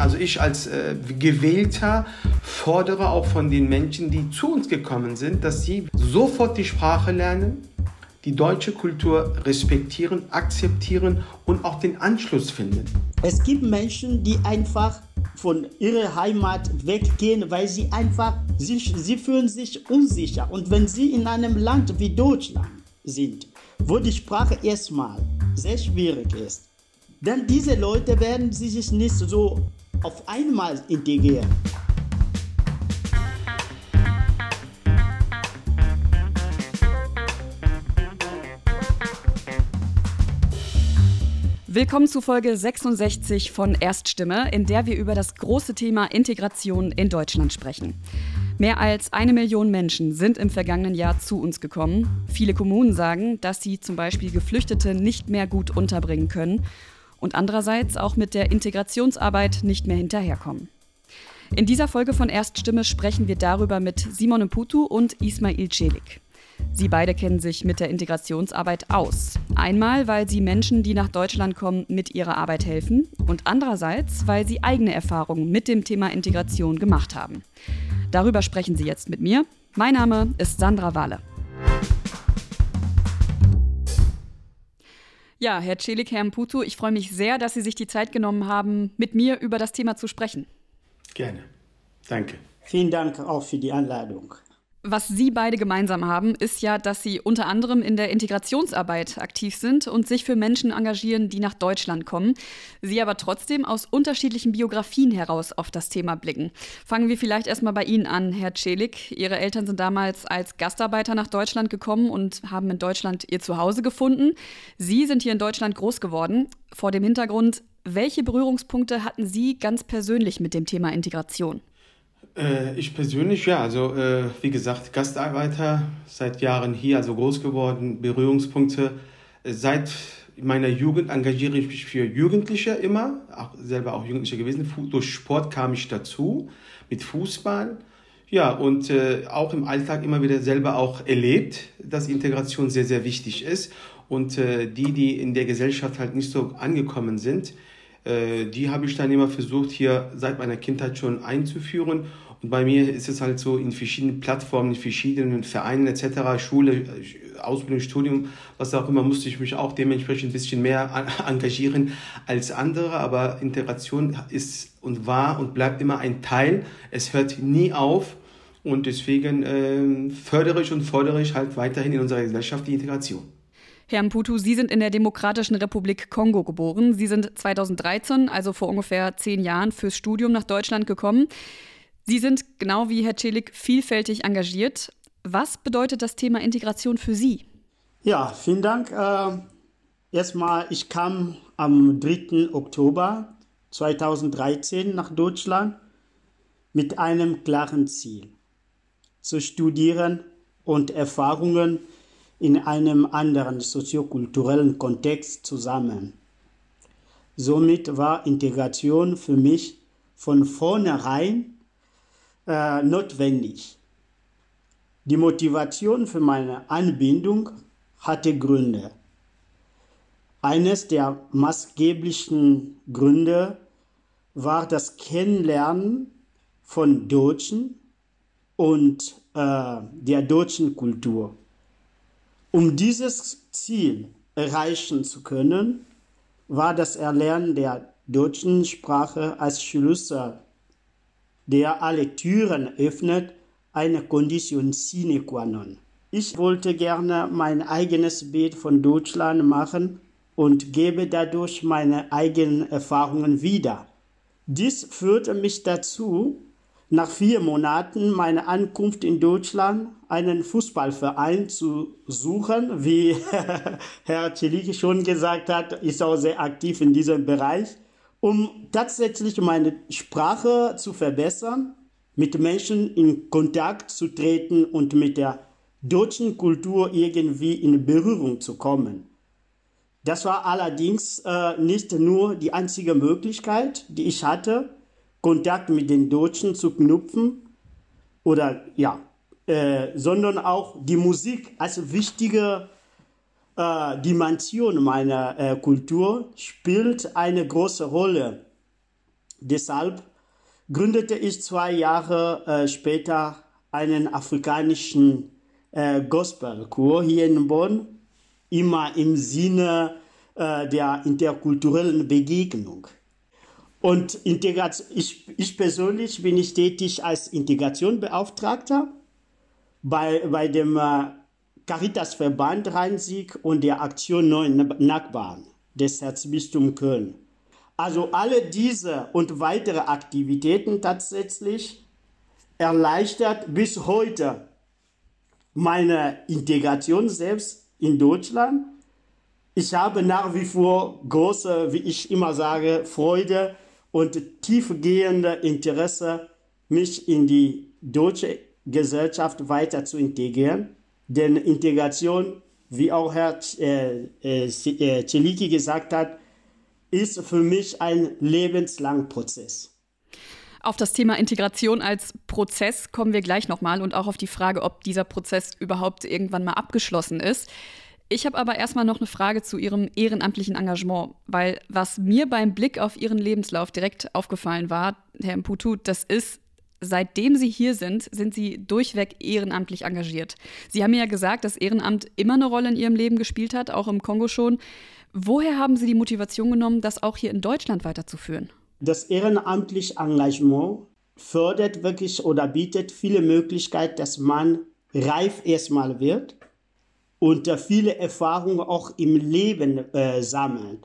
Also ich als äh, Gewählter fordere auch von den Menschen, die zu uns gekommen sind, dass sie sofort die Sprache lernen, die deutsche Kultur respektieren, akzeptieren und auch den Anschluss finden. Es gibt Menschen, die einfach von ihrer Heimat weggehen, weil sie einfach sich, sie fühlen sich unsicher. Und wenn sie in einem Land wie Deutschland sind, wo die Sprache erstmal sehr schwierig ist, dann diese Leute werden sich nicht so auf einmal integrieren. Willkommen zu Folge 66 von Erststimme, in der wir über das große Thema Integration in Deutschland sprechen. Mehr als eine Million Menschen sind im vergangenen Jahr zu uns gekommen. Viele Kommunen sagen, dass sie zum Beispiel Geflüchtete nicht mehr gut unterbringen können und andererseits auch mit der Integrationsarbeit nicht mehr hinterherkommen. In dieser Folge von Erststimme sprechen wir darüber mit Simon Mputu und Ismail Celik. Sie beide kennen sich mit der Integrationsarbeit aus. Einmal, weil sie Menschen, die nach Deutschland kommen, mit ihrer Arbeit helfen und andererseits, weil sie eigene Erfahrungen mit dem Thema Integration gemacht haben. Darüber sprechen sie jetzt mit mir. Mein Name ist Sandra Wahle. Ja, Herr Celik, Herr Mputu, ich freue mich sehr, dass Sie sich die Zeit genommen haben, mit mir über das Thema zu sprechen. Gerne. Danke. Vielen Dank auch für die Einladung. Was Sie beide gemeinsam haben, ist ja, dass Sie unter anderem in der Integrationsarbeit aktiv sind und sich für Menschen engagieren, die nach Deutschland kommen. Sie aber trotzdem aus unterschiedlichen Biografien heraus auf das Thema blicken. Fangen wir vielleicht erstmal bei Ihnen an, Herr Celik. Ihre Eltern sind damals als Gastarbeiter nach Deutschland gekommen und haben in Deutschland ihr Zuhause gefunden. Sie sind hier in Deutschland groß geworden. Vor dem Hintergrund, welche Berührungspunkte hatten Sie ganz persönlich mit dem Thema Integration? Äh, ich persönlich, ja, also äh, wie gesagt, Gastarbeiter, seit Jahren hier, also groß geworden, Berührungspunkte. Seit meiner Jugend engagiere ich mich für Jugendliche immer, auch selber auch Jugendlicher gewesen. Durch Sport kam ich dazu, mit Fußball. Ja, und äh, auch im Alltag immer wieder selber auch erlebt, dass Integration sehr, sehr wichtig ist. Und äh, die, die in der Gesellschaft halt nicht so angekommen sind, äh, die habe ich dann immer versucht, hier seit meiner Kindheit schon einzuführen. Und bei mir ist es halt so in verschiedenen Plattformen, in verschiedenen Vereinen etc., Schule, Ausbildung, Studium, was auch immer, musste ich mich auch dementsprechend ein bisschen mehr engagieren als andere. Aber Integration ist und war und bleibt immer ein Teil. Es hört nie auf. Und deswegen äh, fördere ich und fordere ich halt weiterhin in unserer Gesellschaft die Integration. Herr Mputu, Sie sind in der Demokratischen Republik Kongo geboren. Sie sind 2013, also vor ungefähr zehn Jahren, fürs Studium nach Deutschland gekommen. Sie sind genau wie Herr Celik vielfältig engagiert. Was bedeutet das Thema Integration für Sie? Ja, vielen Dank. Äh, erstmal, ich kam am 3. Oktober 2013 nach Deutschland mit einem klaren Ziel, zu studieren und Erfahrungen in einem anderen soziokulturellen Kontext zusammen. Somit war Integration für mich von vornherein äh, notwendig. Die Motivation für meine Anbindung hatte Gründe. Eines der maßgeblichen Gründe war das Kennenlernen von Deutschen und äh, der deutschen Kultur. Um dieses Ziel erreichen zu können, war das Erlernen der deutschen Sprache als Schlüssel, der alle Türen öffnet, eine Condition sine qua non. Ich wollte gerne mein eigenes Bild von Deutschland machen und gebe dadurch meine eigenen Erfahrungen wieder. Dies führte mich dazu, nach vier Monaten meiner Ankunft in Deutschland einen Fußballverein zu suchen. Wie Herr Celik schon gesagt hat, ist auch sehr aktiv in diesem Bereich, um tatsächlich meine Sprache zu verbessern, mit Menschen in Kontakt zu treten und mit der deutschen Kultur irgendwie in Berührung zu kommen. Das war allerdings äh, nicht nur die einzige Möglichkeit, die ich hatte, Kontakt mit den Deutschen zu knüpfen oder ja, äh, sondern auch die Musik als wichtige äh, Dimension meiner äh, Kultur spielt eine große Rolle. deshalb gründete ich zwei Jahre äh, später einen afrikanischen äh, Gospelchor hier in Bonn, immer im Sinne äh, der interkulturellen Begegnung. Und ich, ich persönlich bin ich tätig als Integrationbeauftragter bei, bei dem äh, Caritasverband Rhein-Sieg und der Aktion Neuen Nachbarn des Erzbistums Köln. Also alle diese und weitere Aktivitäten tatsächlich erleichtert bis heute meine Integration selbst in Deutschland. Ich habe nach wie vor große, wie ich immer sage, Freude und tiefgehende Interesse, mich in die deutsche Gesellschaft weiter zu integrieren. Denn Integration, wie auch Herr äh, äh, äh, Celiki gesagt hat, ist für mich ein lebenslanger Prozess. Auf das Thema Integration als Prozess kommen wir gleich nochmal und auch auf die Frage, ob dieser Prozess überhaupt irgendwann mal abgeschlossen ist. Ich habe aber erstmal noch eine Frage zu Ihrem ehrenamtlichen Engagement, weil was mir beim Blick auf Ihren Lebenslauf direkt aufgefallen war, Herr Mputu, das ist, seitdem Sie hier sind, sind Sie durchweg ehrenamtlich engagiert. Sie haben ja gesagt, dass Ehrenamt immer eine Rolle in Ihrem Leben gespielt hat, auch im Kongo schon. Woher haben Sie die Motivation genommen, das auch hier in Deutschland weiterzuführen? Das ehrenamtliche Engagement fördert wirklich oder bietet viele Möglichkeiten, dass man reif erstmal wird und viele Erfahrungen auch im Leben äh, sammelt.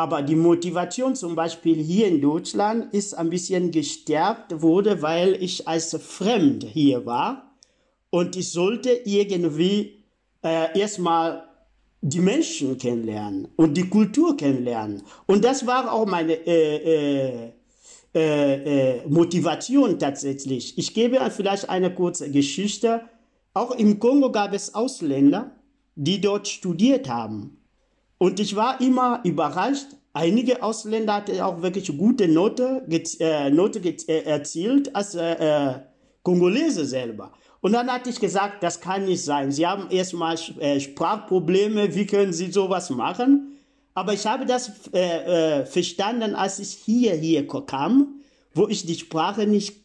Aber die Motivation zum Beispiel hier in Deutschland ist ein bisschen gestärkt wurde, weil ich als Fremd hier war und ich sollte irgendwie äh, erstmal die Menschen kennenlernen und die Kultur kennenlernen. Und das war auch meine äh, äh, äh, äh Motivation tatsächlich. Ich gebe vielleicht eine kurze Geschichte. Auch im Kongo gab es Ausländer, die dort studiert haben. Und ich war immer überrascht. Einige Ausländer hatten auch wirklich gute Note, äh, Note äh, erzielt als äh, äh, Kongolese selber. Und dann hatte ich gesagt, das kann nicht sein. Sie haben erstmal äh, Sprachprobleme, wie können Sie sowas machen? Aber ich habe das verstanden, als ich hier, hier kam, wo ich die Sprache nicht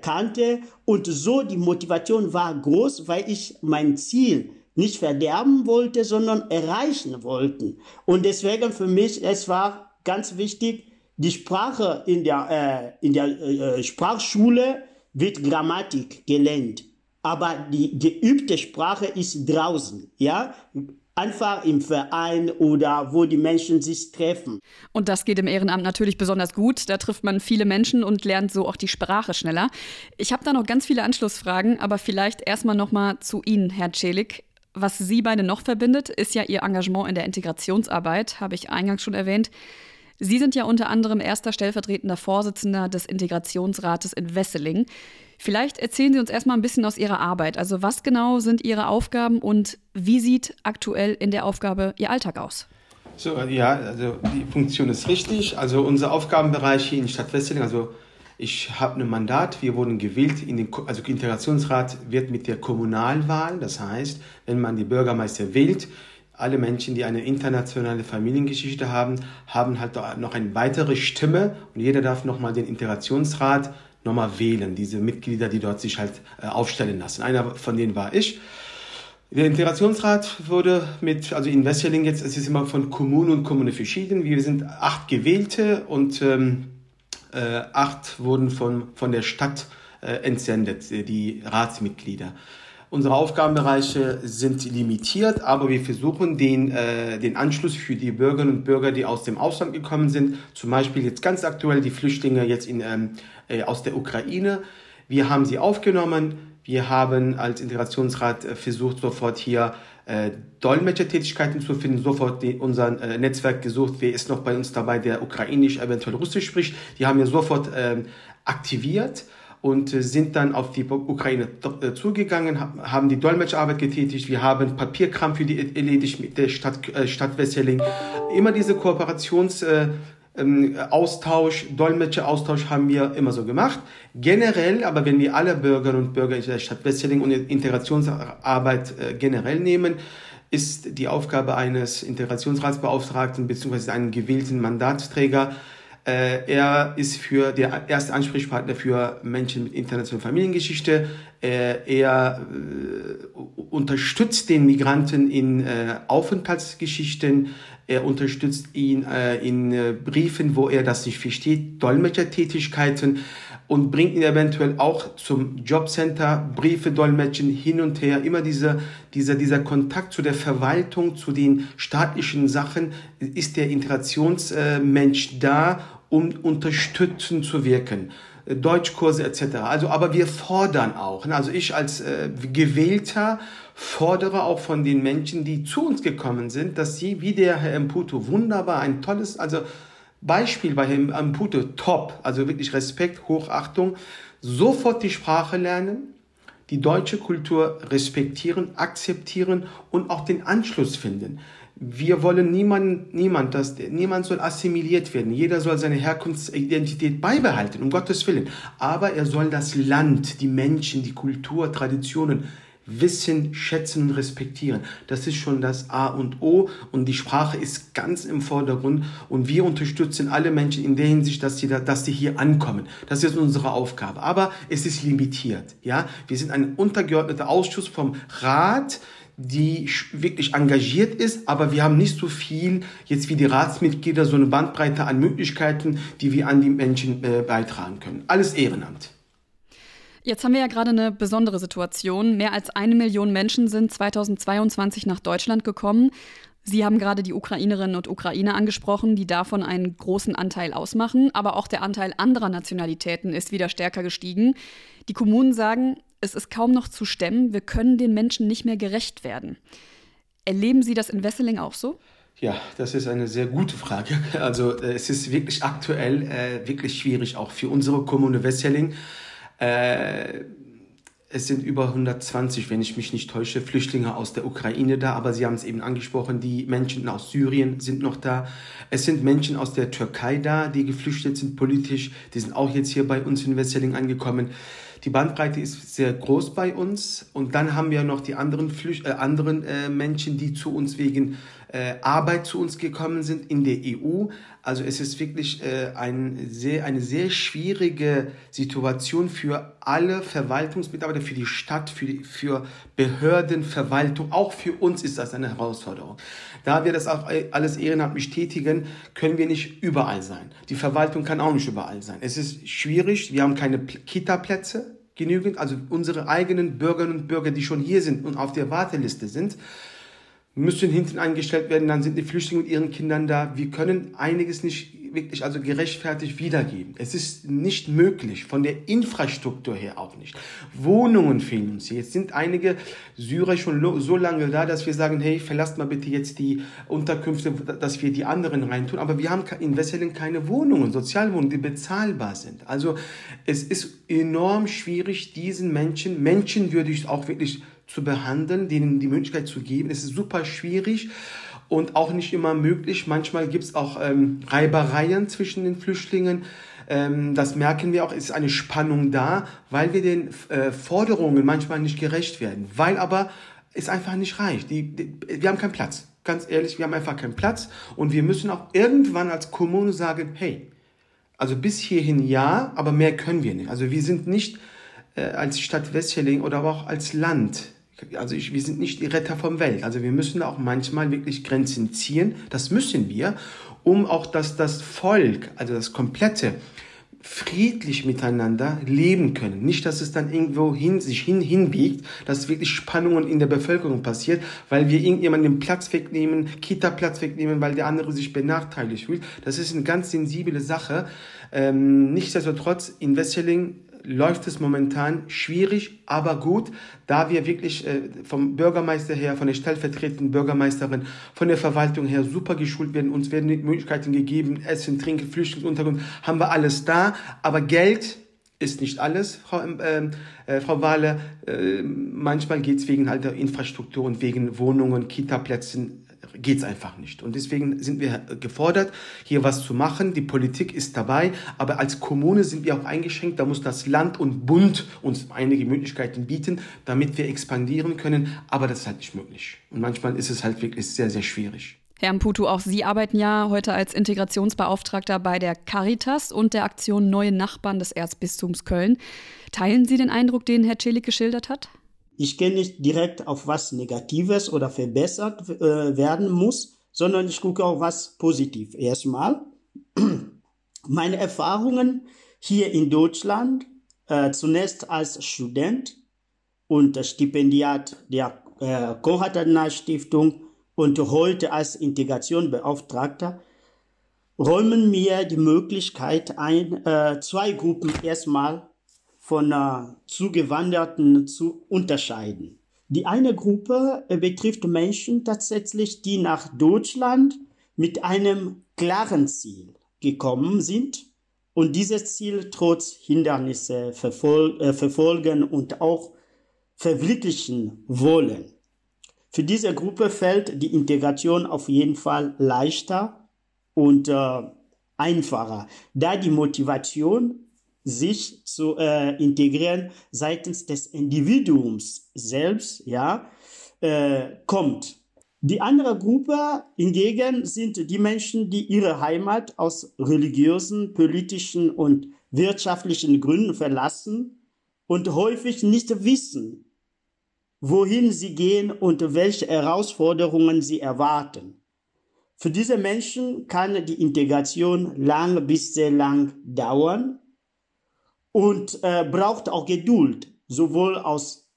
kannte. Und so die Motivation war groß, weil ich mein Ziel nicht verderben wollte, sondern erreichen wollte. Und deswegen für mich, es war ganz wichtig, die Sprache in der, äh, in der äh, Sprachschule wird Grammatik gelernt aber die geübte Sprache ist draußen, ja? Einfach im Verein oder wo die Menschen sich treffen. Und das geht im Ehrenamt natürlich besonders gut. Da trifft man viele Menschen und lernt so auch die Sprache schneller. Ich habe da noch ganz viele Anschlussfragen, aber vielleicht erstmal nochmal zu Ihnen, Herr Celik. Was Sie beide noch verbindet, ist ja Ihr Engagement in der Integrationsarbeit, habe ich eingangs schon erwähnt. Sie sind ja unter anderem erster stellvertretender Vorsitzender des Integrationsrates in Wesseling. Vielleicht erzählen Sie uns erstmal ein bisschen aus Ihrer Arbeit. Also was genau sind Ihre Aufgaben und wie sieht aktuell in der Aufgabe Ihr Alltag aus? So, ja, also die Funktion ist richtig. Also unser Aufgabenbereich hier in Stadt Wesseling, also ich habe ein Mandat, wir wurden gewählt, in den, also Integrationsrat wird mit der Kommunalwahl, das heißt, wenn man die Bürgermeister wählt, alle Menschen, die eine internationale Familiengeschichte haben, haben halt noch eine weitere Stimme und jeder darf nochmal den Integrationsrat nochmal wählen, diese Mitglieder, die dort sich halt äh, aufstellen lassen. Einer von denen war ich. Der Integrationsrat wurde mit, also in Wesseling jetzt, es ist immer von Kommune und Kommune verschieden. Wir sind acht Gewählte und ähm, äh, acht wurden von, von der Stadt äh, entsendet, die Ratsmitglieder. Unsere Aufgabenbereiche sind limitiert, aber wir versuchen den, äh, den Anschluss für die Bürgerinnen und Bürger, die aus dem Ausland gekommen sind, zum Beispiel jetzt ganz aktuell die Flüchtlinge jetzt in, ähm, äh, aus der Ukraine. Wir haben sie aufgenommen. Wir haben als Integrationsrat äh, versucht, sofort hier äh, Dolmetschertätigkeiten zu finden, sofort die, unser äh, Netzwerk gesucht, wer ist noch bei uns dabei, der ukrainisch, eventuell russisch spricht. Die haben wir sofort ähm, aktiviert und äh, sind dann auf die Ukraine äh, zugegangen, haben die Dolmetscharbeit getätigt. Wir haben Papierkram für die erledigt mit der Stadt, äh, Stadt Wesseling. Immer diese Kooperations ähm, Austausch, Dolmetscheraustausch haben wir immer so gemacht. Generell, aber wenn wir alle Bürgerinnen und Bürger der Stadt Wesseling und Integrationsarbeit generell nehmen, ist die Aufgabe eines Integrationsratsbeauftragten bzw. einen gewählten Mandatsträger Äh, er ist für der erste Ansprechpartner für Menschen mit internationaler Familiengeschichte. Äh, er äh, unterstützt den Migranten in äh, Aufenthaltsgeschichten. Er unterstützt ihn äh, in äh, Briefen, wo er das nicht versteht, Dolmetschertätigkeiten und bringt ihn eventuell auch zum Jobcenter, Briefe dolmetschen, hin und her. Immer dieser, dieser, dieser Kontakt zu der Verwaltung, zu den staatlichen Sachen, ist der Integrationsmensch da, um unterstützend zu wirken. Deutschkurse etc. Also, aber wir fordern auch. Ne? Also ich als äh, Gewählter fordere auch von den Menschen, die zu uns gekommen sind, dass sie, wie der Herr Mputo, wunderbar, ein tolles, also Beispiel bei Herrn Mputo, top, also wirklich Respekt, Hochachtung, sofort die Sprache lernen, die deutsche Kultur respektieren, akzeptieren und auch den Anschluss finden. Wir wollen niemand, niemand, dass, niemand soll assimiliert werden. Jeder soll seine Herkunftsidentität beibehalten, um Gottes Willen. Aber er soll das Land, die Menschen, die Kultur, Traditionen wissen, schätzen und respektieren. Das ist schon das A und O und die Sprache ist ganz im Vordergrund und wir unterstützen alle Menschen in der Hinsicht, dass sie, da, dass sie hier ankommen. Das ist unsere Aufgabe. Aber es ist limitiert. Ja, wir sind ein untergeordneter Ausschuss vom Rat, die wirklich engagiert ist, aber wir haben nicht so viel jetzt wie die Ratsmitglieder, so eine Bandbreite an Möglichkeiten, die wir an die Menschen äh, beitragen können. Alles Ehrenamt. Jetzt haben wir ja gerade eine besondere Situation. Mehr als eine Million Menschen sind 2022 nach Deutschland gekommen. Sie haben gerade die Ukrainerinnen und Ukrainer angesprochen, die davon einen großen Anteil ausmachen, aber auch der Anteil anderer Nationalitäten ist wieder stärker gestiegen. Die Kommunen sagen, es ist kaum noch zu stemmen, wir können den Menschen nicht mehr gerecht werden. Erleben Sie das in Wesseling auch so? Ja, das ist eine sehr gute Frage. Also äh, es ist wirklich aktuell äh, wirklich schwierig, auch für unsere Kommune Wesseling. Äh, es sind über 120, wenn ich mich nicht täusche, Flüchtlinge aus der Ukraine da, aber Sie haben es eben angesprochen, die Menschen aus Syrien sind noch da. Es sind Menschen aus der Türkei da, die geflüchtet sind politisch, die sind auch jetzt hier bei uns in Wesseling angekommen. Die Bandbreite ist sehr groß bei uns. Und dann haben wir noch die anderen, Flücht äh, anderen äh, Menschen, die zu uns wegen äh, Arbeit zu uns gekommen sind in der EU. Also es ist wirklich äh, ein sehr, eine sehr schwierige Situation für alle Verwaltungsmitarbeiter, für die Stadt, für, die, für Behörden, Verwaltung. Auch für uns ist das eine Herausforderung. Da wir das auch äh, alles ehrenamtlich tätigen, können wir nicht überall sein. Die Verwaltung kann auch nicht überall sein. Es ist schwierig. Wir haben keine Kita-Plätze genügend, also unsere eigenen Bürgerinnen und Bürger, die schon hier sind und auf der Warteliste sind, müssen hinten eingestellt werden, dann sind die Flüchtlinge mit ihren Kindern da. Wir können einiges nicht wirklich also gerechtfertigt wiedergeben. Es ist nicht möglich, von der Infrastruktur her auch nicht. Wohnungen fehlen uns hier. Jetzt sind einige Syrer schon so lange da, dass wir sagen, hey, verlasst mal bitte jetzt die Unterkünfte, dass wir die anderen reintun. Aber wir haben in Wesseling keine Wohnungen, Sozialwohnungen, die bezahlbar sind. Also es ist enorm schwierig, diesen Menschen, menschenwürdig auch wirklich zu behandeln, denen die Möglichkeit zu geben. Es ist super schwierig und auch nicht immer möglich. Manchmal gibt es auch ähm, Reibereien zwischen den Flüchtlingen. Ähm, das merken wir auch, es ist eine Spannung da, weil wir den äh, Forderungen manchmal nicht gerecht werden, weil aber es einfach nicht reicht. Die, die, wir haben keinen Platz. Ganz ehrlich, wir haben einfach keinen Platz und wir müssen auch irgendwann als Kommune sagen, hey, also bis hierhin ja, aber mehr können wir nicht. Also wir sind nicht äh, als Stadt Westfelling oder aber auch als Land also ich, wir sind nicht die Retter vom Welt. Also wir müssen auch manchmal wirklich Grenzen ziehen. Das müssen wir, um auch, dass das Volk, also das komplette, friedlich miteinander leben können. Nicht, dass es dann irgendwo hin, sich hin, hinbiegt, dass wirklich Spannungen in der Bevölkerung passiert, weil wir irgendjemanden den Platz wegnehmen, Kita-Platz wegnehmen, weil der andere sich benachteiligt fühlt. Das ist eine ganz sensible Sache. Ähm, nichtsdestotrotz, in Wesseling läuft es momentan schwierig, aber gut, da wir wirklich äh, vom Bürgermeister her, von der stellvertretenden Bürgermeisterin, von der Verwaltung her super geschult werden. Uns werden Möglichkeiten gegeben, Essen, Trinken, Flüchtlingsunterkunft, haben wir alles da, aber Geld ist nicht alles, Frau, äh, äh, Frau Wahle. Äh, manchmal geht es wegen halt der Infrastruktur und wegen Wohnungen, Kita-Plätzen geht es einfach nicht. Und deswegen sind wir gefordert, hier was zu machen. Die Politik ist dabei, aber als Kommune sind wir auch eingeschränkt. Da muss das Land und Bund uns einige Möglichkeiten bieten, damit wir expandieren können. Aber das ist halt nicht möglich. Und manchmal ist es halt wirklich sehr, sehr schwierig. Herr Mputu, auch Sie arbeiten ja heute als Integrationsbeauftragter bei der Caritas und der Aktion Neue Nachbarn des Erzbistums Köln. Teilen Sie den Eindruck, den Herr Celik geschildert hat? Ich gehe nicht direkt auf was Negatives oder verbessert äh, werden muss, sondern ich gucke auch was positiv. Erstmal meine Erfahrungen hier in Deutschland, äh, zunächst als Student und Stipendiat der äh, Konrad-Adenauer-Stiftung und heute als Integrationbeauftragter, räumen mir die Möglichkeit ein, äh, zwei Gruppen erstmal von äh, Zugewanderten zu unterscheiden. Die eine Gruppe äh, betrifft Menschen tatsächlich, die nach Deutschland mit einem klaren Ziel gekommen sind und dieses Ziel trotz Hindernisse verfol äh, verfolgen und auch verwirklichen wollen. Für diese Gruppe fällt die Integration auf jeden Fall leichter und äh, einfacher, da die Motivation, sich zu äh, integrieren seitens des Individuums selbst, ja, äh, kommt. Die andere Gruppe hingegen sind die Menschen, die ihre Heimat aus religiösen, politischen und wirtschaftlichen Gründen verlassen und häufig nicht wissen, wohin sie gehen und welche Herausforderungen sie erwarten. Für diese Menschen kann die Integration lang bis sehr lang dauern und äh, braucht auch Geduld, sowohl aus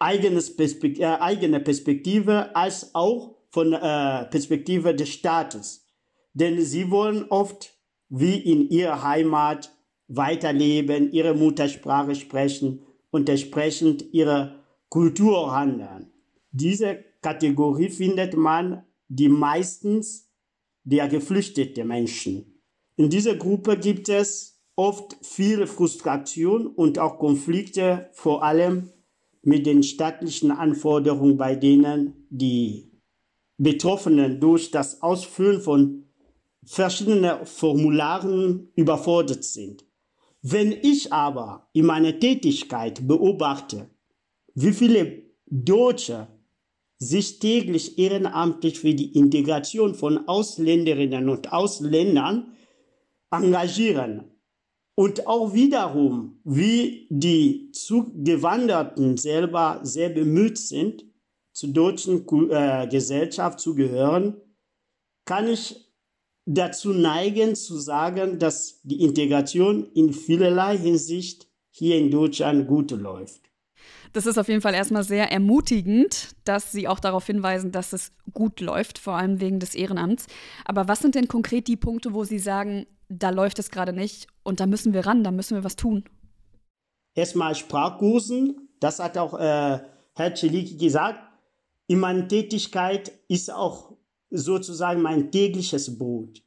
eigenes Perspekt äh, eigener Perspektive als auch von äh, Perspektive des Staates. Denn sie wollen oft wie in ihrer Heimat weiterleben, ihre Muttersprache sprechen und entsprechend ihre Kultur handeln. Diese Kategorie findet man die meistens der geflüchteten Menschen. In dieser Gruppe gibt es oft viel Frustration und auch Konflikte, vor allem mit den staatlichen Anforderungen, bei denen die Betroffenen durch das Ausfüllen von verschiedenen Formularen überfordert sind. Wenn ich aber in meiner Tätigkeit beobachte, wie viele Deutsche sich täglich ehrenamtlich für die Integration von Ausländerinnen und Ausländern engagieren. Und auch wiederum, wie die Zugewanderten selber sehr bemüht sind, zur deutschen äh, Gesellschaft zu gehören, kann ich dazu neigen zu sagen, dass die Integration in vielerlei Hinsicht hier in Deutschland gut läuft. Das ist auf jeden Fall erstmal sehr ermutigend, dass Sie auch darauf hinweisen, dass es gut läuft, vor allem wegen des Ehrenamts. Aber was sind denn konkret die Punkte, wo Sie sagen, da läuft es gerade nicht und da müssen wir ran, da müssen wir was tun? Erstmal Sprachkursen, das hat auch äh, Herr Celiki gesagt. In meiner Tätigkeit ist auch sozusagen mein tägliches Brot,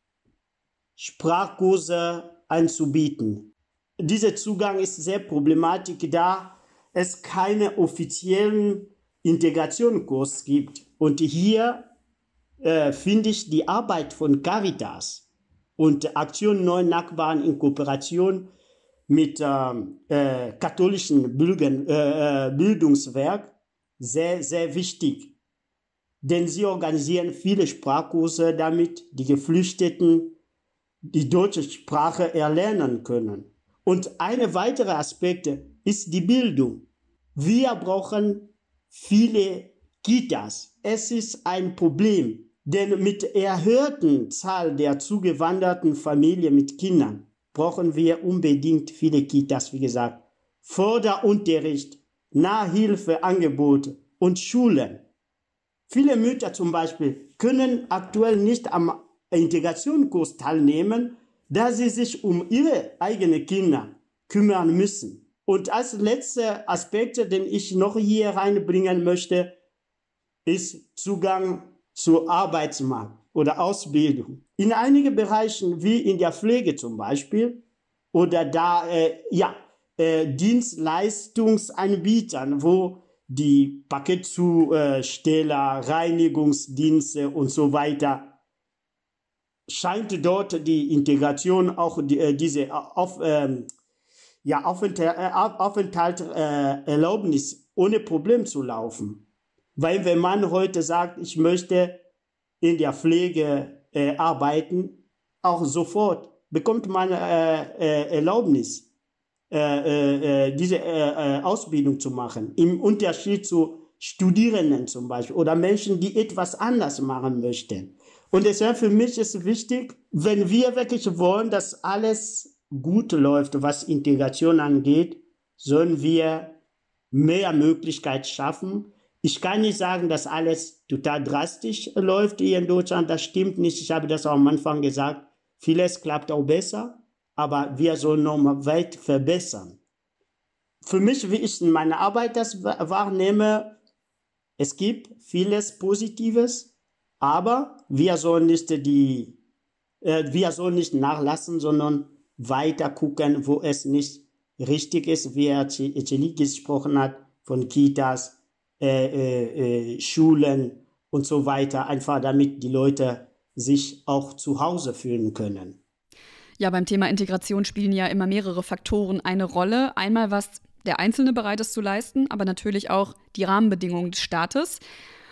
Sprachkurse anzubieten. Dieser Zugang ist sehr problematisch, da es keine offiziellen Integrationskurs gibt. Und hier äh, finde ich die Arbeit von Caritas und Aktion Neuen Nachbarn in Kooperation mit ähm, äh, katholischen Bildung, äh, äh, Bildungswerk sehr, sehr wichtig. Denn sie organisieren viele Sprachkurse, damit die Geflüchteten die deutsche Sprache erlernen können. Und eine weitere Aspekt ist die Bildung. Wir brauchen viele Kitas. Es ist ein Problem, denn mit erhöhten Zahl der zugewanderten Familien mit Kindern brauchen wir unbedingt viele Kitas, wie gesagt. Förderunterricht, Nahhilfeangebote und Schulen. Viele Mütter zum Beispiel können aktuell nicht am Integrationskurs teilnehmen, da sie sich um ihre eigenen Kinder kümmern müssen. Und als letzter Aspekt, den ich noch hier reinbringen möchte, ist Zugang zur Arbeitsmarkt oder Ausbildung. In einigen Bereichen, wie in der Pflege zum Beispiel, oder da, äh, ja, äh, Dienstleistungsanbietern, wo die Paketzusteller, Reinigungsdienste und so weiter, scheint dort die Integration auch die, äh, diese auf, ähm, ja, Aufenthalt, äh, Aufenthalt äh, ohne Problem zu laufen. Weil wenn man heute sagt, ich möchte in der Pflege äh, arbeiten, auch sofort bekommt man äh, äh, Erlaubnis, äh, diese Ausbildung zu machen. Im Unterschied zu Studierenden zum Beispiel oder Menschen, die etwas anders machen möchten. Und deshalb für mich ist wichtig, wenn wir wirklich wollen, dass alles gut läuft, was Integration angeht, sollen wir mehr Möglichkeiten schaffen. Ich kann nicht sagen, dass alles total drastisch läuft hier in Deutschland. Das stimmt nicht. Ich habe das auch am Anfang gesagt. Vieles klappt auch besser, aber wir sollen noch mal weit verbessern. Für mich, wie ich in meiner Arbeit das wahrnehme, es gibt vieles Positives, aber wir sollen nicht die, äh, wir sollen nicht nachlassen, sondern weiter gucken, wo es nicht richtig ist, wie er Chili gesprochen hat, von Kitas, äh, äh, äh, Schulen und so weiter, einfach damit die Leute sich auch zu Hause fühlen können. Ja, beim Thema Integration spielen ja immer mehrere Faktoren eine Rolle. Einmal, was der Einzelne bereit ist zu leisten, aber natürlich auch die Rahmenbedingungen des Staates.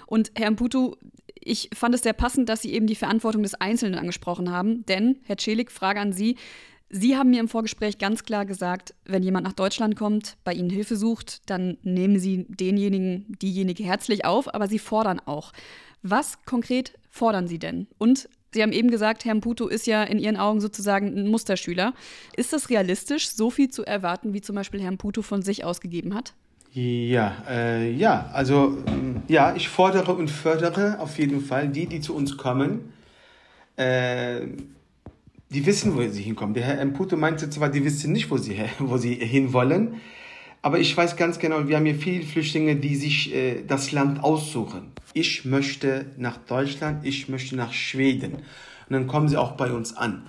Und Herr Mputu, ich fand es sehr passend, dass Sie eben die Verantwortung des Einzelnen angesprochen haben. Denn, Herr Celik, Frage an Sie. Sie haben mir im Vorgespräch ganz klar gesagt, wenn jemand nach Deutschland kommt, bei Ihnen Hilfe sucht, dann nehmen Sie denjenigen, diejenige herzlich auf, aber Sie fordern auch. Was konkret fordern Sie denn? Und Sie haben eben gesagt, Herr Mputo ist ja in Ihren Augen sozusagen ein Musterschüler. Ist das realistisch, so viel zu erwarten, wie zum Beispiel Herr Mputo von sich ausgegeben hat? Ja, äh, ja, also ja, ich fordere und fördere auf jeden Fall die, die zu uns kommen. Äh, die wissen, wo sie hinkommen. Der Herr Mputo meinte zwar, die wissen nicht, wo sie, wo sie hinwollen, aber ich weiß ganz genau, wir haben hier viele Flüchtlinge, die sich äh, das Land aussuchen. Ich möchte nach Deutschland, ich möchte nach Schweden. Und dann kommen sie auch bei uns an.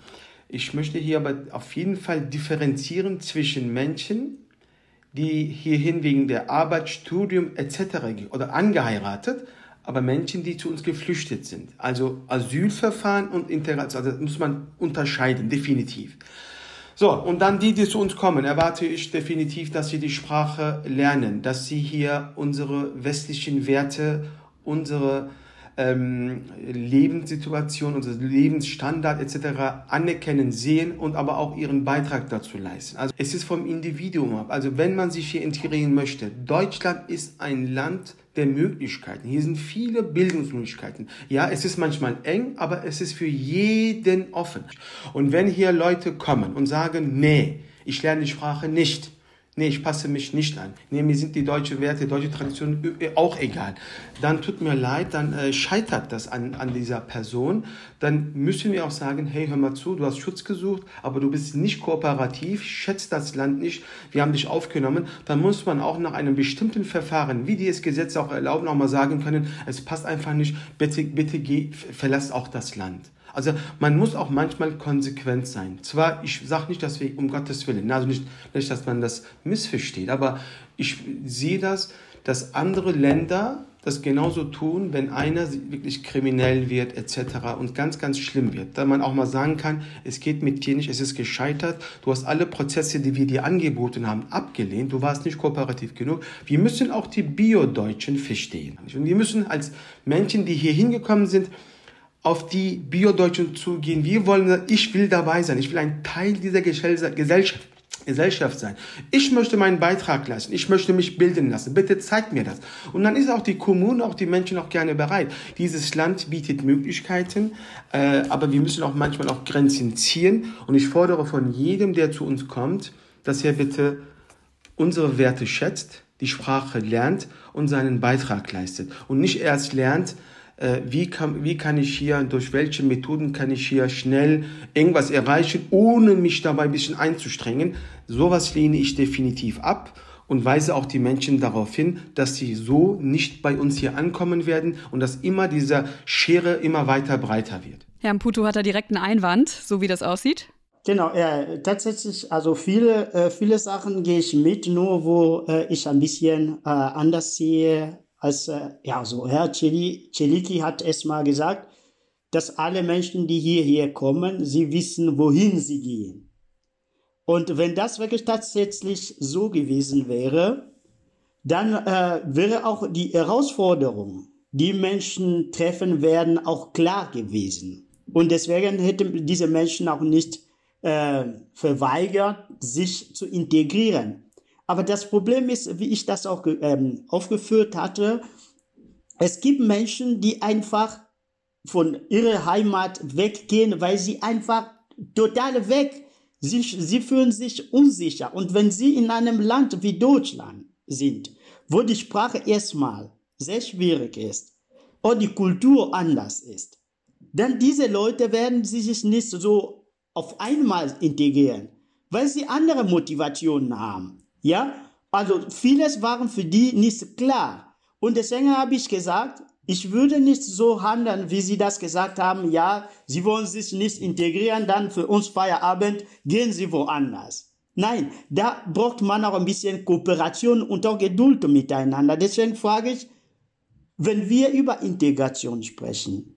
Ich möchte hier aber auf jeden Fall differenzieren zwischen Menschen, die hierhin wegen der Arbeit, Studium etc. oder angeheiratet aber Menschen, die zu uns geflüchtet sind. Also Asylverfahren und Integration, also das muss man unterscheiden, definitiv. So, und dann die, die zu uns kommen, erwarte ich definitiv, dass sie die Sprache lernen, dass sie hier unsere westlichen Werte, unsere ähm, Lebenssituation, unser Lebensstandard etc. anerkennen, sehen und aber auch ihren Beitrag dazu leisten. Also es ist vom Individuum ab. Also wenn man sich hier integrieren möchte, Deutschland ist ein Land der Möglichkeiten. Hier sind viele Bildungsmöglichkeiten. Ja, es ist manchmal eng, aber es ist für jeden offen. Und wenn hier Leute kommen und sagen, nee, ich lerne die Sprache nicht, nee, ich passe mich nicht an, nee, mir sind die deutsche Werte, deutsche Traditionen auch egal, dann tut mir leid, dann äh, scheitert das an, an dieser Person. Dann müssen wir auch sagen, hey, hör mal zu, du hast Schutz gesucht, aber du bist nicht kooperativ, schätzt das Land nicht, wir haben dich aufgenommen. Dann muss man auch nach einem bestimmten Verfahren, wie die es Gesetze auch erlauben, auch mal sagen können, es passt einfach nicht, bitte, bitte geh, verlass auch das Land. Also man muss auch manchmal konsequent sein. Zwar, ich sage nicht, dass wir um Gottes Willen, also nicht, nicht, dass man das missversteht, aber ich sehe das, dass andere Länder das genauso tun, wenn einer wirklich kriminell wird etc. und ganz, ganz schlimm wird. Da man auch mal sagen kann, es geht mit dir nicht, es ist gescheitert, du hast alle Prozesse, die wir dir angeboten haben, abgelehnt, du warst nicht kooperativ genug. Wir müssen auch die Bio-Deutschen verstehen. Und wir müssen als Menschen, die hier hingekommen sind, auf die Bio-Deutschen zugehen. Wir wollen, ich will dabei sein. Ich will ein Teil dieser Gesellschaft, Gesellschaft sein. Ich möchte meinen Beitrag leisten. Ich möchte mich bilden lassen. Bitte zeigt mir das. Und dann ist auch die Kommune, auch die Menschen auch gerne bereit. Dieses Land bietet Möglichkeiten, äh, aber wir müssen auch manchmal auch Grenzen ziehen. Und ich fordere von jedem, der zu uns kommt, dass er bitte unsere Werte schätzt, die Sprache lernt und seinen Beitrag leistet. Und nicht erst lernt, wie, kann, wie kann ich hier, durch welche Methoden kann ich hier schnell irgendwas erreichen, ohne mich dabei ein bisschen einzustrengen. Sowas lehne ich definitiv ab und weise auch die Menschen darauf hin, dass sie so nicht bei uns hier ankommen werden und dass immer diese Schere immer weiter breiter wird. Herr Mputu hat da direkt einen Einwand, so wie das aussieht. Genau, ja, tatsächlich, also viele, äh, viele Sachen gehe ich mit, nur wo äh, ich ein bisschen äh, anders sehe, als, äh, ja, so Herr Celiki hat es mal gesagt, dass alle Menschen, die hierher kommen, sie wissen, wohin sie gehen. Und wenn das wirklich tatsächlich so gewesen wäre, dann äh, wäre auch die Herausforderung, die Menschen treffen werden, auch klar gewesen. Und deswegen hätten diese Menschen auch nicht äh, verweigert, sich zu integrieren. Aber das Problem ist, wie ich das auch ähm, aufgeführt hatte, es gibt Menschen, die einfach von ihrer Heimat weggehen, weil sie einfach total weg Sie, sie fühlen sich unsicher. Und wenn sie in einem Land wie Deutschland sind, wo die Sprache erstmal sehr schwierig ist und die Kultur anders ist, dann diese Leute werden sich nicht so auf einmal integrieren, weil sie andere Motivationen haben. Ja, also vieles waren für die nicht klar. Und deswegen habe ich gesagt, ich würde nicht so handeln, wie Sie das gesagt haben. Ja, Sie wollen sich nicht integrieren, dann für uns Feierabend gehen Sie woanders. Nein, da braucht man auch ein bisschen Kooperation und auch Geduld miteinander. Deswegen frage ich, wenn wir über Integration sprechen,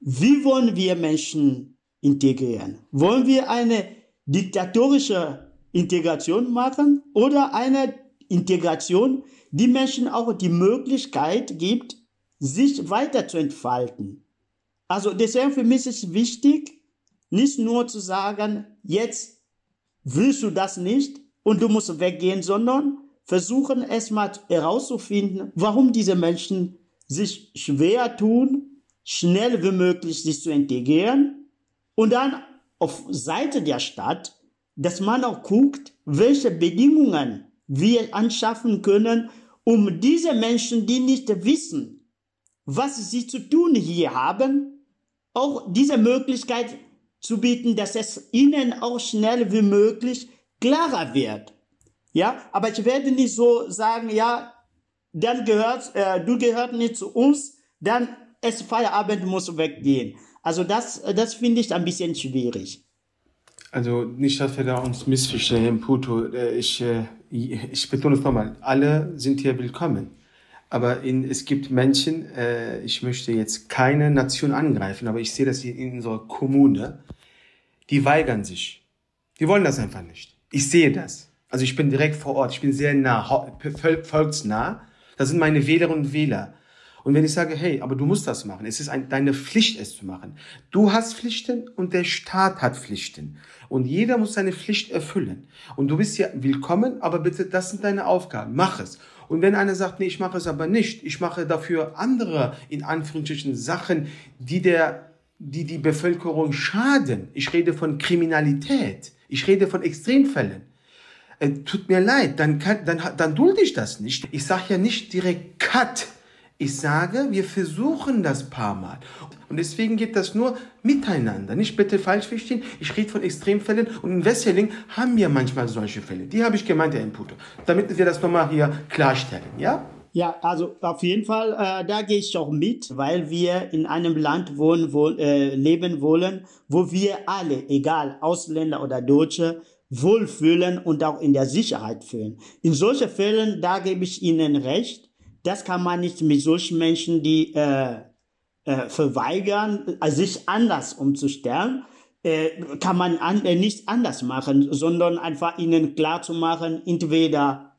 wie wollen wir Menschen integrieren? Wollen wir eine diktatorische Integration machen oder eine Integration, die Menschen auch die Möglichkeit gibt, sich weiter zu entfalten. Also deswegen für mich ist wichtig, nicht nur zu sagen, jetzt willst du das nicht und du musst weggehen, sondern versuchen erstmal herauszufinden, warum diese Menschen sich schwer tun, schnell wie möglich sich zu integrieren und dann auf Seite der Stadt, dass man auch guckt, welche Bedingungen wir anschaffen können, um diese Menschen, die nicht wissen, was sie zu tun hier haben, auch diese Möglichkeit zu bieten, dass es ihnen auch schnell wie möglich klarer wird. Ja, aber ich werde nicht so sagen, ja, dann gehört, äh, du gehört nicht zu uns, dann es Feierabend muss weggehen. Also das, das finde ich ein bisschen schwierig. Also nicht, dass wir da uns missverstehen, Puto. Äh, ich, äh, ich betone es nochmal, alle sind hier willkommen. Aber in, es gibt Menschen, äh, ich möchte jetzt keine Nation angreifen, aber ich sehe das hier in unserer Kommune, die weigern sich. Die wollen das einfach nicht. Ich sehe das. Also ich bin direkt vor Ort, ich bin sehr nah, volksnah. Das sind meine Wählerinnen und Wähler. Und wenn ich sage, hey, aber du musst das machen, es ist ein, deine Pflicht, es zu machen. Du hast Pflichten und der Staat hat Pflichten. Und jeder muss seine Pflicht erfüllen. Und du bist ja willkommen, aber bitte, das sind deine Aufgaben. Mach es. Und wenn einer sagt, nee, ich mache es aber nicht, ich mache dafür andere, in Anführungsstrichen, Sachen, die der, die die Bevölkerung schaden. Ich rede von Kriminalität. Ich rede von Extremfällen. Äh, tut mir leid, dann, kann, dann, dann dulde ich das nicht. Ich sage ja nicht direkt Cut. Ich sage, wir versuchen das paar Mal. Und deswegen geht das nur miteinander. Nicht bitte falsch verstehen. Ich rede von Extremfällen und in Wesseling haben wir manchmal solche Fälle. Die habe ich gemeint, Herr Inputo. Damit wir das nochmal hier klarstellen, ja? Ja, also auf jeden Fall, äh, da gehe ich auch mit, weil wir in einem Land wohnen, wo, äh, leben wollen, wo wir alle, egal Ausländer oder Deutsche, wohlfühlen und auch in der Sicherheit fühlen. In solchen Fällen, da gebe ich Ihnen recht, das kann man nicht mit solchen Menschen, die äh, äh, verweigern, also sich anders umzustellen, äh, kann man an, äh, nicht anders machen, sondern einfach ihnen klar zu machen, entweder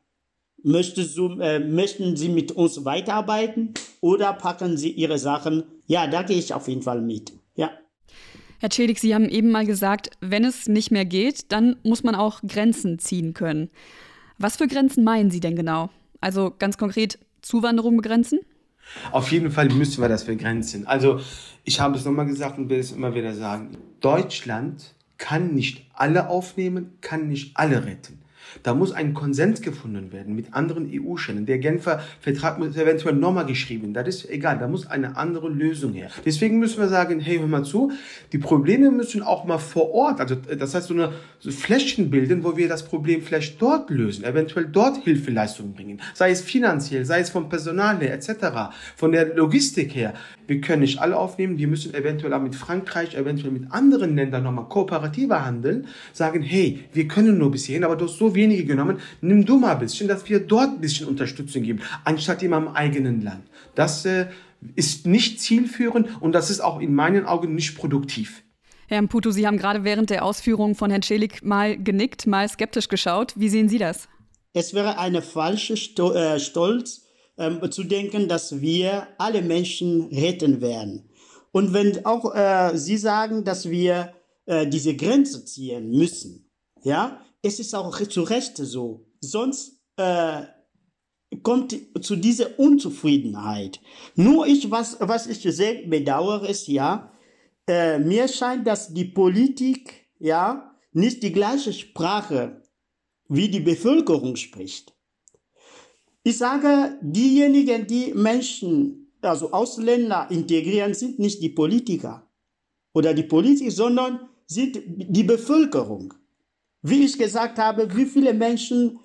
möchtest äh, möchten sie mit uns weiterarbeiten oder packen sie ihre Sachen. Ja, da gehe ich auf jeden Fall mit. Ja. Herr Schedig, Sie haben eben mal gesagt, wenn es nicht mehr geht, dann muss man auch Grenzen ziehen können. Was für Grenzen meinen Sie denn genau? Also ganz konkret, Zuwanderung begrenzen? Auf jeden Fall müssen wir das begrenzen. Also ich habe es nochmal gesagt und will es immer wieder sagen. Deutschland kann nicht alle aufnehmen, kann nicht alle retten. Da muss ein Konsens gefunden werden mit anderen EU-Stellen. Der Genfer Vertrag muss eventuell nochmal geschrieben. Das ist egal. Da muss eine andere Lösung her. Deswegen müssen wir sagen, hey, hör mal zu. Die Probleme müssen auch mal vor Ort, also das heißt so eine so Flächen bilden, wo wir das Problem vielleicht dort lösen, eventuell dort Hilfeleistungen bringen. Sei es finanziell, sei es vom Personal her, etc. Von der Logistik her. Wir können nicht alle aufnehmen. Wir müssen eventuell auch mit Frankreich, eventuell mit anderen Ländern nochmal kooperativer handeln. Sagen, hey, wir können nur bis hierhin, aber du hast so wenige genommen. Nimm du mal ein bisschen, dass wir dort ein bisschen Unterstützung geben, anstatt immer im eigenen Land. Das äh, ist nicht zielführend und das ist auch in meinen Augen nicht produktiv. Herr Mputu, Sie haben gerade während der Ausführungen von Herrn Schelig mal genickt, mal skeptisch geschaut. Wie sehen Sie das? Es wäre eine falsche Sto äh, Stolz, ähm, zu denken, dass wir alle Menschen retten werden. Und wenn auch äh, Sie sagen, dass wir äh, diese Grenze ziehen müssen, ja, es ist auch zu Recht so. Sonst äh, kommt zu dieser Unzufriedenheit. Nur ich, was, was ich sehr bedauere, ist ja, äh, mir scheint, dass die Politik, ja, nicht die gleiche Sprache wie die Bevölkerung spricht. Ich sage, diejenigen, die Menschen, also Ausländer integrieren, sind nicht die Politiker oder die Politiker, sondern sind die Bevölkerung. Wie ich gesagt habe, wie viele Menschen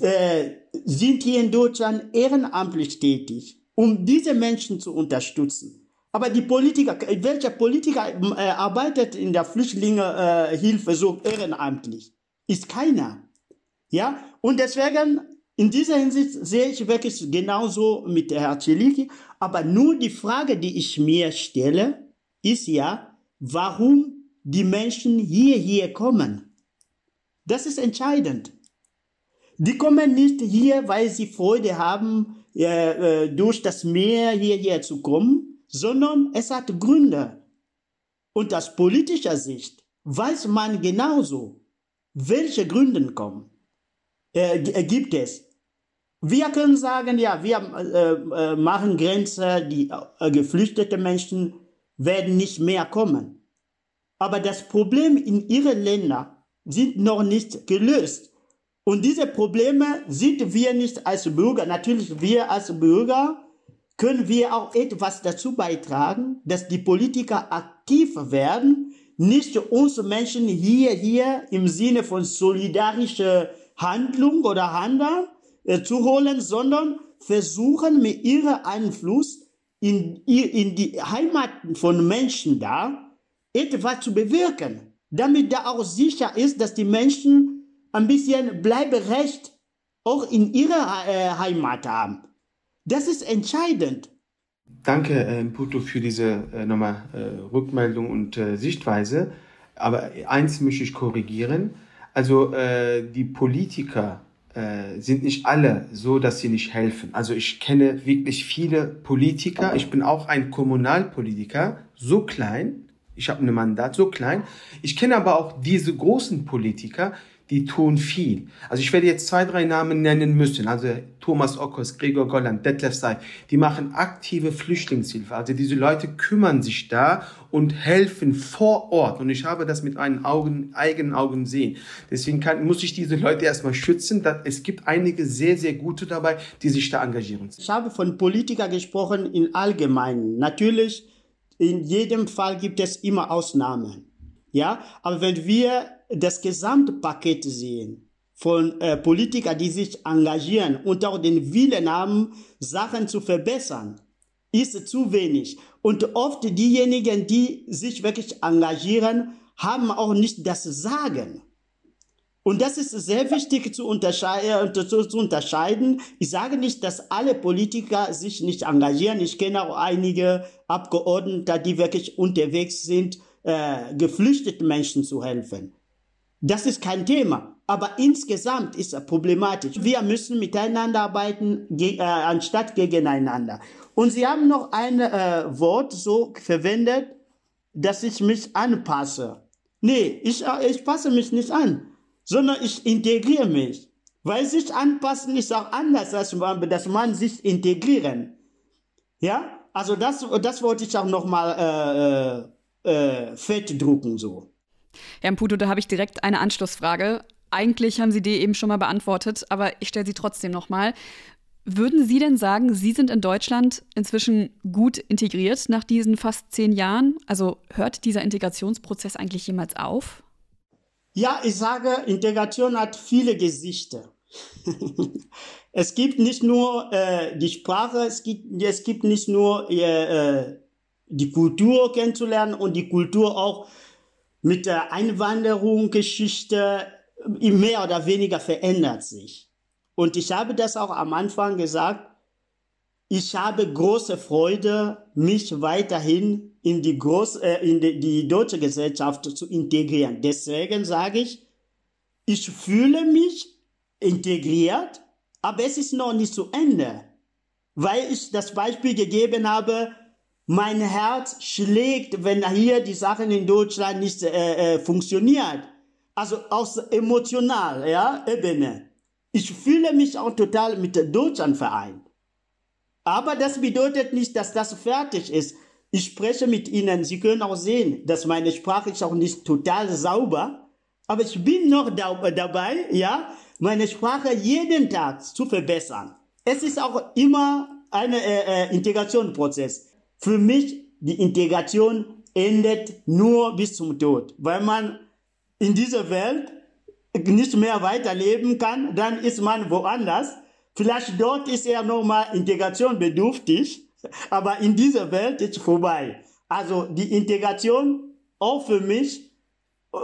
äh, sind hier in Deutschland ehrenamtlich tätig, um diese Menschen zu unterstützen. Aber die Politiker, welcher Politiker äh, arbeitet in der Flüchtlingehilfe so ehrenamtlich? Ist keiner. Ja, und deswegen in dieser Hinsicht sehe ich wirklich genauso mit Herrn Celiki. Aber nur die Frage, die ich mir stelle, ist ja, warum die Menschen hierher kommen. Das ist entscheidend. Die kommen nicht hier, weil sie Freude haben, äh, äh, durch das Meer hierher zu kommen, sondern es hat Gründe. Und aus politischer Sicht weiß man genauso, welche Gründe kommen äh, äh, gibt es. Wir können sagen, ja, wir äh, äh, machen Grenzen, die äh, geflüchtete Menschen werden nicht mehr kommen. Aber das Problem in ihren Ländern sind noch nicht gelöst. Und diese Probleme sind wir nicht als Bürger. Natürlich, wir als Bürger können wir auch etwas dazu beitragen, dass die Politiker aktiv werden, nicht uns Menschen hier, hier im Sinne von solidarischer Handlung oder Handeln äh, zu holen, sondern versuchen mit ihrem Einfluss in, in die Heimaten von Menschen da etwas zu bewirken, damit da auch sicher ist, dass die Menschen ein bisschen Bleiberecht auch in ihrer äh, Heimat haben. Das ist entscheidend. Danke, äh, Puto, für diese äh, nochmal äh, Rückmeldung und äh, Sichtweise. Aber eins möchte ich korrigieren. Also äh, die Politiker äh, sind nicht alle so, dass sie nicht helfen. Also ich kenne wirklich viele Politiker. Ich bin auch ein Kommunalpolitiker, so klein. Ich habe ein Mandat so klein. Ich kenne aber auch diese großen Politiker, die tun viel. Also ich werde jetzt zwei, drei Namen nennen müssen. Also Thomas Ockos, Gregor Golland, Detlef Say, die machen aktive Flüchtlingshilfe. Also diese Leute kümmern sich da und helfen vor Ort. Und ich habe das mit meinen Augen, eigenen Augen sehen. Deswegen kann, muss ich diese Leute erstmal schützen. Es gibt einige sehr, sehr gute dabei, die sich da engagieren. Ich habe von Politikern gesprochen in Allgemeinen. Natürlich, in jedem Fall gibt es immer Ausnahmen. Ja, aber wenn wir das Gesamtpaket sehen von äh, Politikern, die sich engagieren und auch den Willen haben, Sachen zu verbessern, ist zu wenig. Und oft diejenigen, die sich wirklich engagieren, haben auch nicht das Sagen. Und das ist sehr wichtig zu, unterscheiden, äh, zu, zu unterscheiden. Ich sage nicht, dass alle Politiker sich nicht engagieren. Ich kenne auch einige Abgeordnete, die wirklich unterwegs sind, äh, geflüchteten Menschen zu helfen. Das ist kein Thema. Aber insgesamt ist es problematisch. Wir müssen miteinander arbeiten, ge äh, anstatt gegeneinander. Und Sie haben noch ein äh, Wort so verwendet, dass ich mich anpasse. Nee, ich, äh, ich passe mich nicht an, sondern ich integriere mich. Weil sich anpassen ist auch anders, als dass man sich integrieren. Ja, also das, das wollte ich auch nochmal äh, äh, äh fett drucken so. Herr Mputo, da habe ich direkt eine Anschlussfrage. Eigentlich haben Sie die eben schon mal beantwortet, aber ich stelle sie trotzdem nochmal. Würden Sie denn sagen, Sie sind in Deutschland inzwischen gut integriert nach diesen fast zehn Jahren? Also hört dieser Integrationsprozess eigentlich jemals auf? Ja, ich sage, Integration hat viele Gesichter. es gibt nicht nur äh, die Sprache, es gibt, es gibt nicht nur äh, die Kultur kennenzulernen und die Kultur auch mit der Einwanderungsgeschichte mehr oder weniger verändert sich. Und ich habe das auch am Anfang gesagt, ich habe große Freude, mich weiterhin in die, Groß, äh, in die, die deutsche Gesellschaft zu integrieren. Deswegen sage ich, ich fühle mich integriert, aber es ist noch nicht zu Ende. weil ich das Beispiel gegeben habe, mein Herz schlägt, wenn hier die Sachen in Deutschland nicht äh, äh, funktioniert. Also aus emotional, ja, Ebene. Ich fühle mich auch total mit Deutschland vereint. Aber das bedeutet nicht, dass das fertig ist. Ich spreche mit Ihnen. Sie können auch sehen, dass meine Sprache ist auch nicht total sauber. Aber ich bin noch da, dabei, ja, meine Sprache jeden Tag zu verbessern. Es ist auch immer ein äh, äh, Integrationsprozess. Für mich, die Integration endet nur bis zum Tod. Weil man in dieser Welt nicht mehr weiterleben kann, dann ist man woanders. Vielleicht dort ist er nochmal Integration bedürftig, aber in dieser Welt ist vorbei. Also die Integration auch für mich,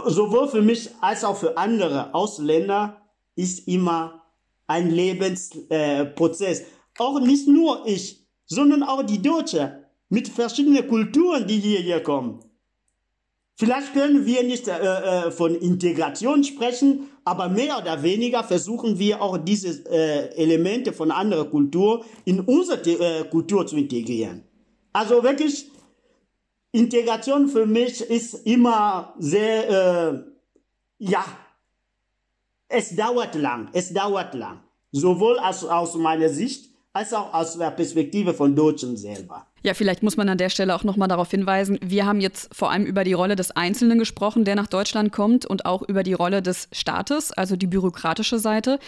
sowohl für mich als auch für andere Ausländer, ist immer ein Lebensprozess. Äh, auch nicht nur ich, sondern auch die Deutschen mit verschiedenen Kulturen, die hierher kommen. Vielleicht können wir nicht äh, äh, von Integration sprechen, aber mehr oder weniger versuchen wir auch diese äh, Elemente von anderer Kultur in unsere äh, Kultur zu integrieren. Also wirklich, Integration für mich ist immer sehr, äh, ja, es dauert lang, es dauert lang. Sowohl aus, aus meiner Sicht als auch aus der Perspektive von Deutschen selber. Ja, vielleicht muss man an der Stelle auch nochmal darauf hinweisen, wir haben jetzt vor allem über die Rolle des Einzelnen gesprochen, der nach Deutschland kommt und auch über die Rolle des Staates, also die bürokratische Seite.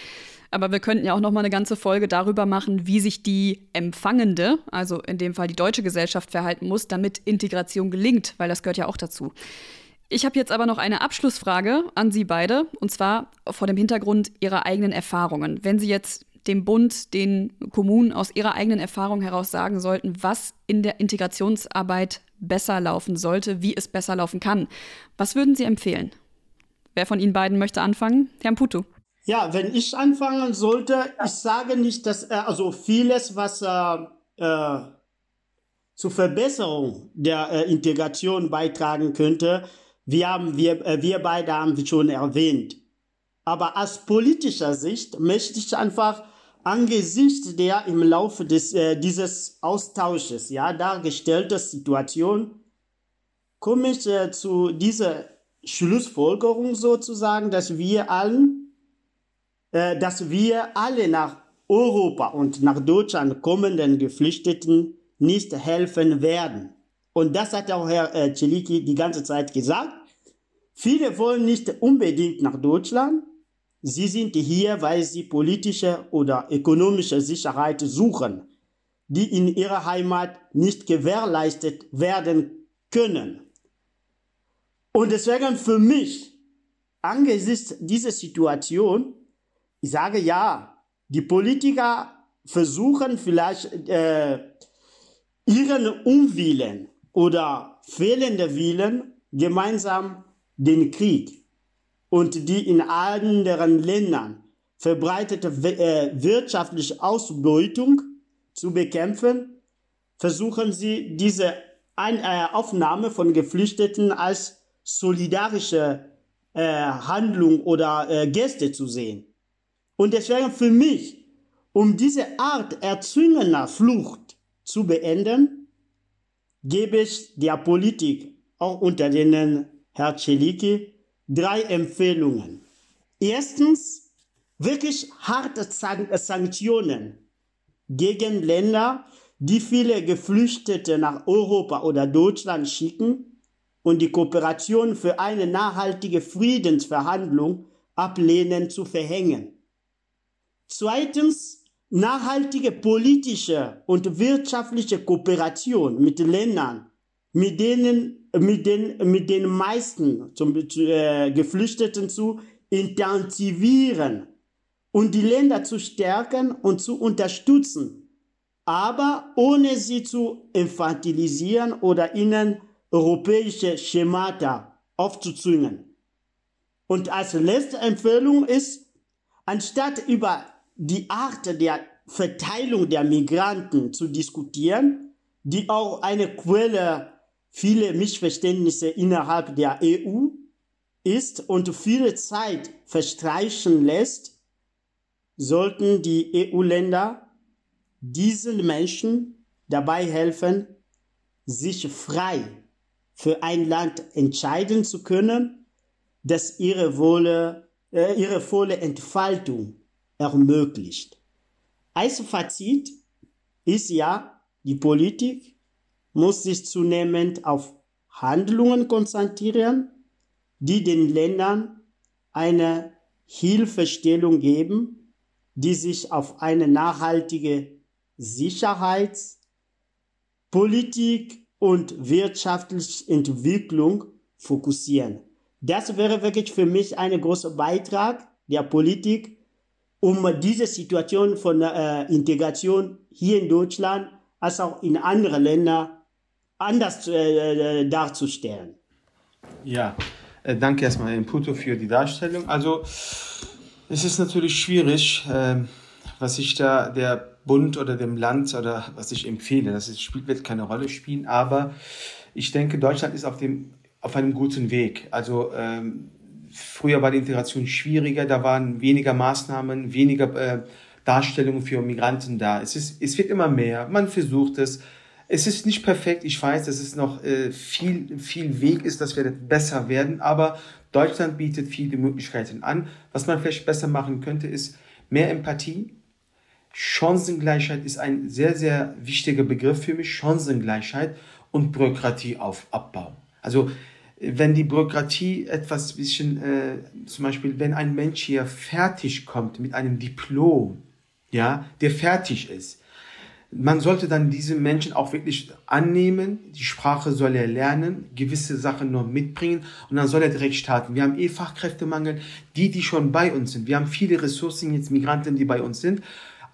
Aber wir könnten ja auch nochmal eine ganze Folge darüber machen, wie sich die empfangende, also in dem Fall die deutsche Gesellschaft verhalten muss, damit Integration gelingt, weil das gehört ja auch dazu. Ich habe jetzt aber noch eine Abschlussfrage an Sie beide, und zwar vor dem Hintergrund Ihrer eigenen Erfahrungen. Wenn Sie jetzt dem Bund, den Kommunen aus ihrer eigenen Erfahrung heraus sagen sollten, was in der Integrationsarbeit besser laufen sollte, wie es besser laufen kann. Was würden Sie empfehlen? Wer von Ihnen beiden möchte anfangen? Herr Putu. Ja, wenn ich anfangen sollte, ich sage nicht, dass äh, also vieles, was äh, äh, zur Verbesserung der äh, Integration beitragen könnte, wir haben wir äh, wir beide haben schon erwähnt. Aber aus politischer Sicht möchte ich einfach angesichts der im Laufe des, äh, dieses Austausches ja, dargestellten Situation komme ich äh, zu dieser Schlussfolgerung sozusagen, dass wir allen, äh, dass wir alle nach Europa und nach Deutschland kommenden Geflüchteten nicht helfen werden. Und das hat auch Herr äh, Celiki die ganze Zeit gesagt. Viele wollen nicht unbedingt nach Deutschland, Sie sind hier, weil sie politische oder ökonomische Sicherheit suchen, die in ihrer Heimat nicht gewährleistet werden können. Und deswegen für mich, angesichts dieser Situation, ich sage ja, die Politiker versuchen vielleicht äh, ihren Unwillen oder fehlenden Willen gemeinsam den Krieg und die in anderen Ländern verbreitete äh, wirtschaftliche Ausbeutung zu bekämpfen, versuchen sie diese äh, Aufnahme von Geflüchteten als solidarische äh, Handlung oder Geste zu sehen. Und deswegen für mich, um diese Art erzwungener Flucht zu beenden, gebe ich der Politik, auch unter denen Herr Celiki, drei Empfehlungen. Erstens, wirklich harte Sanktionen gegen Länder, die viele Geflüchtete nach Europa oder Deutschland schicken und die Kooperation für eine nachhaltige Friedensverhandlung ablehnen zu verhängen. Zweitens, nachhaltige politische und wirtschaftliche Kooperation mit Ländern, mit denen, mit den, mit den meisten zum, äh, Geflüchteten zu intensivieren und die Länder zu stärken und zu unterstützen, aber ohne sie zu infantilisieren oder ihnen europäische Schemata aufzuzwingen. Und als letzte Empfehlung ist, anstatt über die Art der Verteilung der Migranten zu diskutieren, die auch eine Quelle viele Missverständnisse innerhalb der EU ist und viele Zeit verstreichen lässt, sollten die EU-Länder diesen Menschen dabei helfen, sich frei für ein Land entscheiden zu können, das ihre, Wohle, äh, ihre volle Entfaltung ermöglicht. Als Fazit ist ja, die Politik muss sich zunehmend auf Handlungen konzentrieren, die den Ländern eine Hilfestellung geben, die sich auf eine nachhaltige Sicherheits-, Politik- und wirtschaftliche Entwicklung fokussieren. Das wäre wirklich für mich ein großer Beitrag der Politik, um diese Situation von äh, Integration hier in Deutschland als auch in anderen Ländern anders äh, äh, darzustellen. Ja, äh, danke erstmal, Imputo, für die Darstellung. Also, es ist natürlich schwierig, äh, was ich da der Bund oder dem Land oder was ich empfehle. Das ist, spielt, wird keine Rolle spielen, aber ich denke, Deutschland ist auf, dem, auf einem guten Weg. Also, ähm, früher war die Integration schwieriger, da waren weniger Maßnahmen, weniger äh, Darstellungen für Migranten da. Es, ist, es wird immer mehr, man versucht es. Es ist nicht perfekt, ich weiß, dass es noch äh, viel, viel Weg ist, dass wir besser werden, aber Deutschland bietet viele Möglichkeiten an. Was man vielleicht besser machen könnte, ist mehr Empathie. Chancengleichheit ist ein sehr, sehr wichtiger Begriff für mich. Chancengleichheit und Bürokratieabbau. Also wenn die Bürokratie etwas bisschen, äh, zum Beispiel, wenn ein Mensch hier fertig kommt mit einem Diplom, ja, der fertig ist, man sollte dann diese Menschen auch wirklich annehmen. Die Sprache soll er lernen, gewisse Sachen nur mitbringen und dann soll er direkt starten. Wir haben eh Fachkräftemangel, die, die schon bei uns sind. Wir haben viele Ressourcen, jetzt Migranten, die bei uns sind.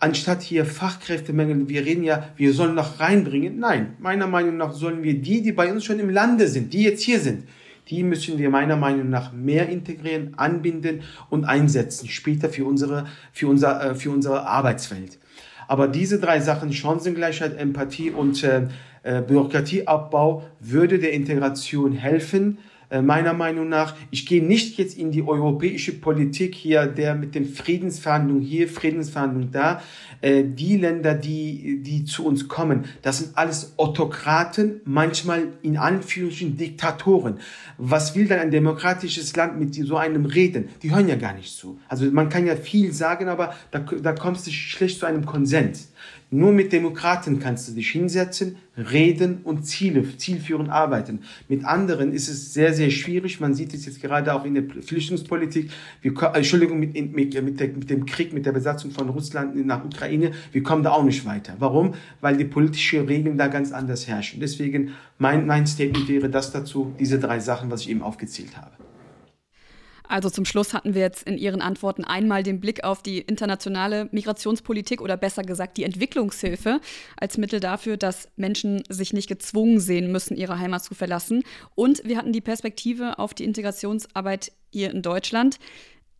Anstatt hier Fachkräftemangel, wir reden ja, wir sollen noch reinbringen. Nein, meiner Meinung nach sollen wir die, die bei uns schon im Lande sind, die jetzt hier sind, die müssen wir meiner Meinung nach mehr integrieren, anbinden und einsetzen, später für unsere, für unser, äh, für unsere Arbeitswelt. Aber diese drei Sachen, Chancengleichheit, Empathie und äh, äh, Bürokratieabbau, würde der Integration helfen. Äh, meiner Meinung nach, ich gehe nicht jetzt in die europäische Politik hier, der mit den Friedensverhandlungen hier, Friedensverhandlungen da. Äh, die Länder, die, die zu uns kommen, das sind alles Autokraten, manchmal in Anführungsstrichen Diktatoren. Was will dann ein demokratisches Land mit so einem reden? Die hören ja gar nicht zu. Also man kann ja viel sagen, aber da, da kommst du schlecht zu einem Konsens. Nur mit Demokraten kannst du dich hinsetzen, reden und Ziele, zielführend arbeiten. Mit anderen ist es sehr, sehr schwierig. Man sieht es jetzt gerade auch in der Flüchtlingspolitik. Wir, Entschuldigung, mit, mit, mit, der, mit dem Krieg, mit der Besatzung von Russland nach Ukraine. Wir kommen da auch nicht weiter. Warum? Weil die politischen Regeln da ganz anders herrschen. Deswegen mein, mein Statement wäre das dazu, diese drei Sachen, was ich eben aufgezählt habe. Also zum Schluss hatten wir jetzt in Ihren Antworten einmal den Blick auf die internationale Migrationspolitik oder besser gesagt die Entwicklungshilfe als Mittel dafür, dass Menschen sich nicht gezwungen sehen müssen, ihre Heimat zu verlassen. Und wir hatten die Perspektive auf die Integrationsarbeit hier in Deutschland.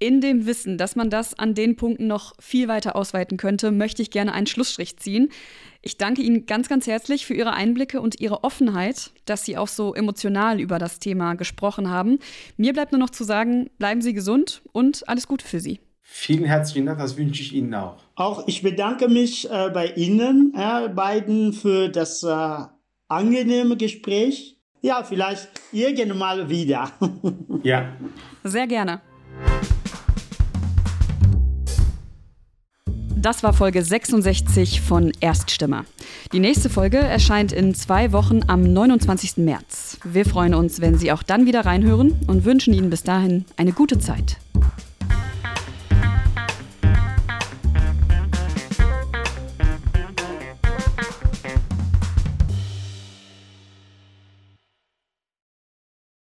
In dem Wissen, dass man das an den Punkten noch viel weiter ausweiten könnte, möchte ich gerne einen Schlussstrich ziehen. Ich danke Ihnen ganz, ganz herzlich für Ihre Einblicke und Ihre Offenheit, dass Sie auch so emotional über das Thema gesprochen haben. Mir bleibt nur noch zu sagen, bleiben Sie gesund und alles Gute für Sie. Vielen herzlichen Dank, das wünsche ich Ihnen auch. Auch ich bedanke mich äh, bei Ihnen äh, beiden für das äh, angenehme Gespräch. Ja, vielleicht irgendwann mal wieder. ja. Sehr gerne. Das war Folge 66 von Erststimme. Die nächste Folge erscheint in zwei Wochen am 29. März. Wir freuen uns, wenn Sie auch dann wieder reinhören und wünschen Ihnen bis dahin eine gute Zeit.